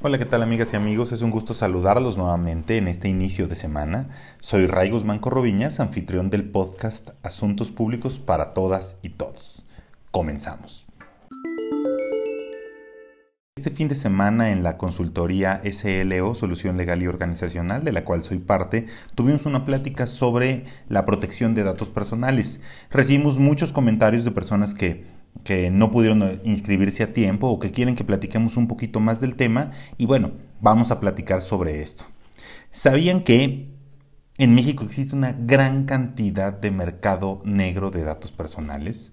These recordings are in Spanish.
Hola, ¿qué tal amigas y amigos? Es un gusto saludarlos nuevamente en este inicio de semana. Soy Ray Guzmán Corroviñas, anfitrión del podcast Asuntos Públicos para Todas y Todos. Comenzamos. Este fin de semana en la consultoría SLO, Solución Legal y Organizacional, de la cual soy parte, tuvimos una plática sobre la protección de datos personales. Recibimos muchos comentarios de personas que que no pudieron inscribirse a tiempo o que quieren que platiquemos un poquito más del tema y bueno, vamos a platicar sobre esto. ¿Sabían que en México existe una gran cantidad de mercado negro de datos personales?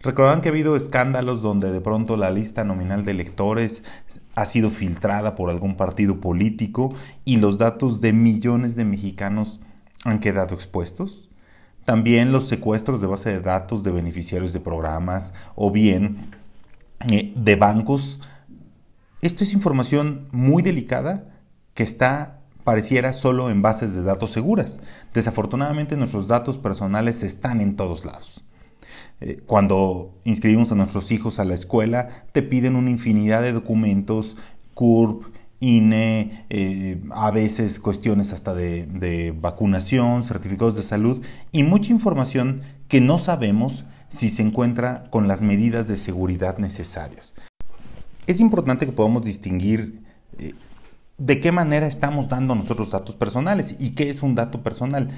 Recordarán que ha habido escándalos donde de pronto la lista nominal de electores ha sido filtrada por algún partido político y los datos de millones de mexicanos han quedado expuestos. También los secuestros de base de datos de beneficiarios de programas o bien eh, de bancos. Esto es información muy delicada que está pareciera solo en bases de datos seguras. Desafortunadamente nuestros datos personales están en todos lados. Eh, cuando inscribimos a nuestros hijos a la escuela, te piden una infinidad de documentos, CURP, INE, eh, a veces cuestiones hasta de, vacunación, certificados de salud y mucha información que no sabemos si se encuentra con las medidas de seguridad necesarias. Es importante que podamos distinguir eh, de qué manera estamos dando nosotros datos personales y qué es un dato personal.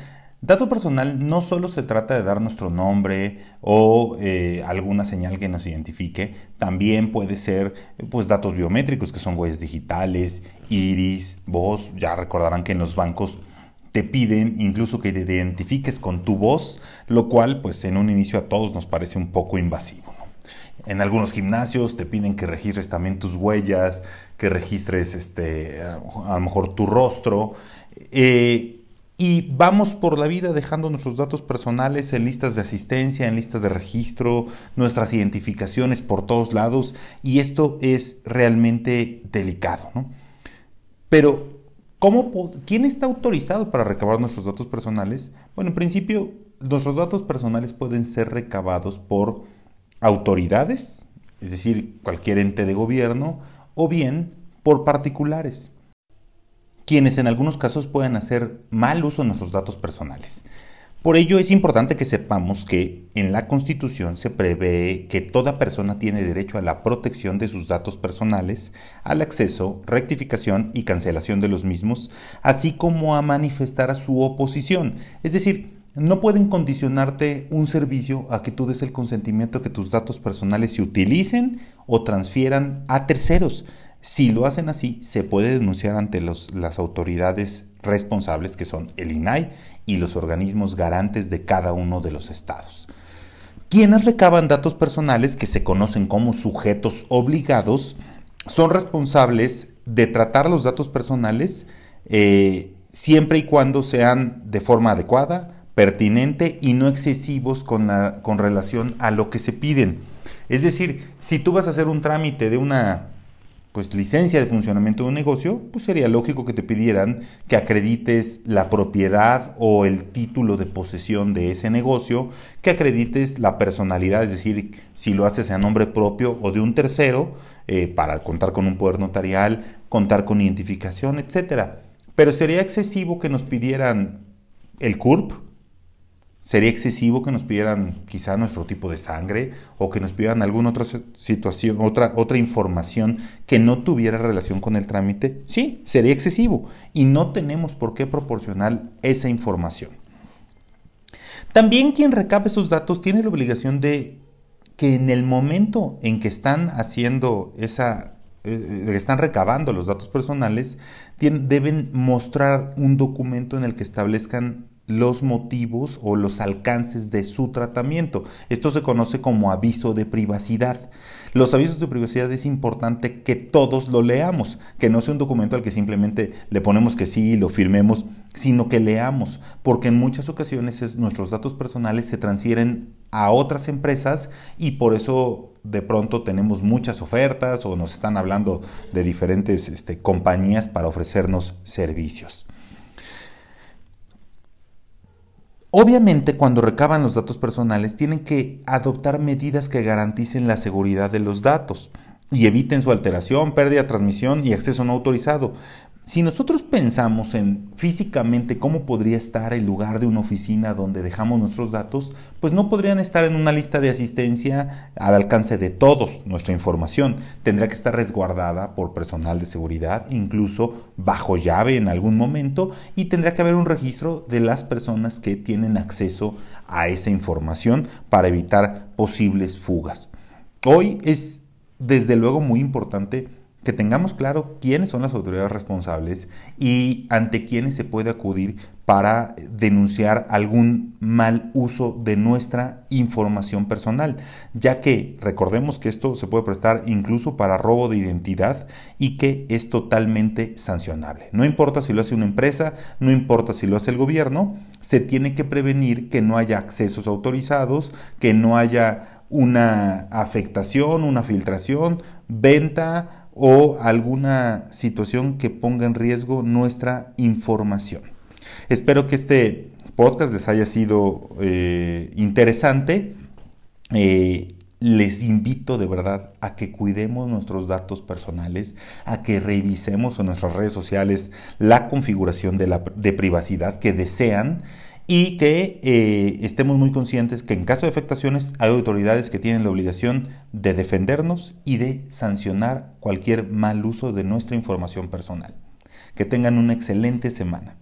Dato personal no solo se trata de dar nuestro nombre o eh, alguna señal que nos identifique, también puede ser pues datos biométricos que son huellas digitales, iris, voz, ya recordarán que en los bancos te piden incluso que te identifiques con tu voz, lo cual pues en un inicio a todos nos parece un poco invasivo. En algunos gimnasios te piden que registres también tus huellas, que registres este, a lo mejor tu rostro. Eh, y vamos por la vida dejando nuestros datos personales en listas de asistencia, en listas de registro, nuestras identificaciones por todos lados y esto es realmente delicado. ¿no? Pero, ¿cómo, ¿quién está autorizado para recabar nuestros datos personales? Bueno, en principio, nuestros datos personales pueden ser recabados por autoridades, es decir, cualquier ente de gobierno, o bien por particulares quienes en algunos casos pueden hacer mal uso de nuestros datos personales. Por ello es importante que sepamos que en la Constitución se prevé que toda persona tiene derecho a la protección de sus datos personales, al acceso, rectificación y cancelación de los mismos, así como a manifestar a su oposición. Es decir, no pueden condicionarte un servicio a que tú des el consentimiento que tus datos personales se utilicen o transfieran a terceros. Si lo hacen así, se puede denunciar ante las autoridades responsables, que son el INAI y los organismos garantes de cada uno de los estados. Quienes recaban datos personales, que se conocen como sujetos obligados, son responsables de tratar los datos personales eh, siempre y cuando sean de forma adecuada, pertinente y no excesivos con, con relación a lo que se piden. Es decir, si tú vas a hacer un trámite de una pues licencia de funcionamiento de un negocio, pues sería lógico que te pidieran que acredites la propiedad o el título de posesión de ese negocio, que acredites la personalidad, es decir, si lo haces a nombre propio o de un tercero, eh, para contar con un poder notarial, contar con identificación, etcétera. Pero sería excesivo que nos pidieran el CURP, Sería excesivo que nos pidieran quizá nuestro tipo de sangre o que nos pidieran alguna otra situación, otra, otra información que no tuviera relación con el trámite. Sí, sería excesivo y no tenemos por qué proporcionar esa información. También quien recabe esos datos tiene la obligación de que en el momento en que están haciendo esa eh, eh, están recabando los datos personales, deben mostrar un documento en el que establezcan los motivos o los alcances de su tratamiento. Esto se conoce como aviso de privacidad. Los avisos de privacidad es importante que todos lo leamos, que no sea un documento al que simplemente le ponemos que sí y lo firmemos, sino que leamos, porque en muchas ocasiones nuestros datos personales se transfieren a otras empresas y por eso de pronto tenemos muchas ofertas o nos están hablando de diferentes este, compañías para ofrecernos servicios. Obviamente, cuando recaban los datos personales, tienen que adoptar medidas que garanticen la seguridad de los datos. y eviten su alteración, pérdida, transmisión y acceso no autorizado. Si nosotros pensamos en físicamente cómo podría estar el lugar de una oficina donde dejamos nuestros datos, pues no podrían estar en una lista de asistencia al alcance de todos nuestra información. Tendría que estar resguardada por personal de seguridad, incluso bajo llave en algún momento, y tendría que haber un registro de las personas que tienen acceso a esa información para evitar posibles fugas. Hoy es desde luego muy importante que tengamos claro quiénes son las autoridades responsables y ante quiénes se puede acudir para denunciar algún mal uso de nuestra información personal, ya que recordemos que esto se puede prestar incluso para robo de identidad y que es totalmente sancionable. No importa si lo hace una empresa, no importa si lo hace el gobierno, se tiene que prevenir que no haya accesos autorizados, que no haya una afectación, una filtración, venta o alguna situación que ponga en riesgo nuestra información. Espero que este podcast les haya sido eh, interesante. Eh, les invito de verdad a que cuidemos nuestros datos personales, a que revisemos en nuestras redes sociales la configuración de, la, de privacidad que desean y que eh, estemos muy conscientes que en caso de afectaciones hay autoridades que tienen la obligación de defendernos y de sancionar cualquier mal uso de nuestra información personal. Que tengan una excelente semana.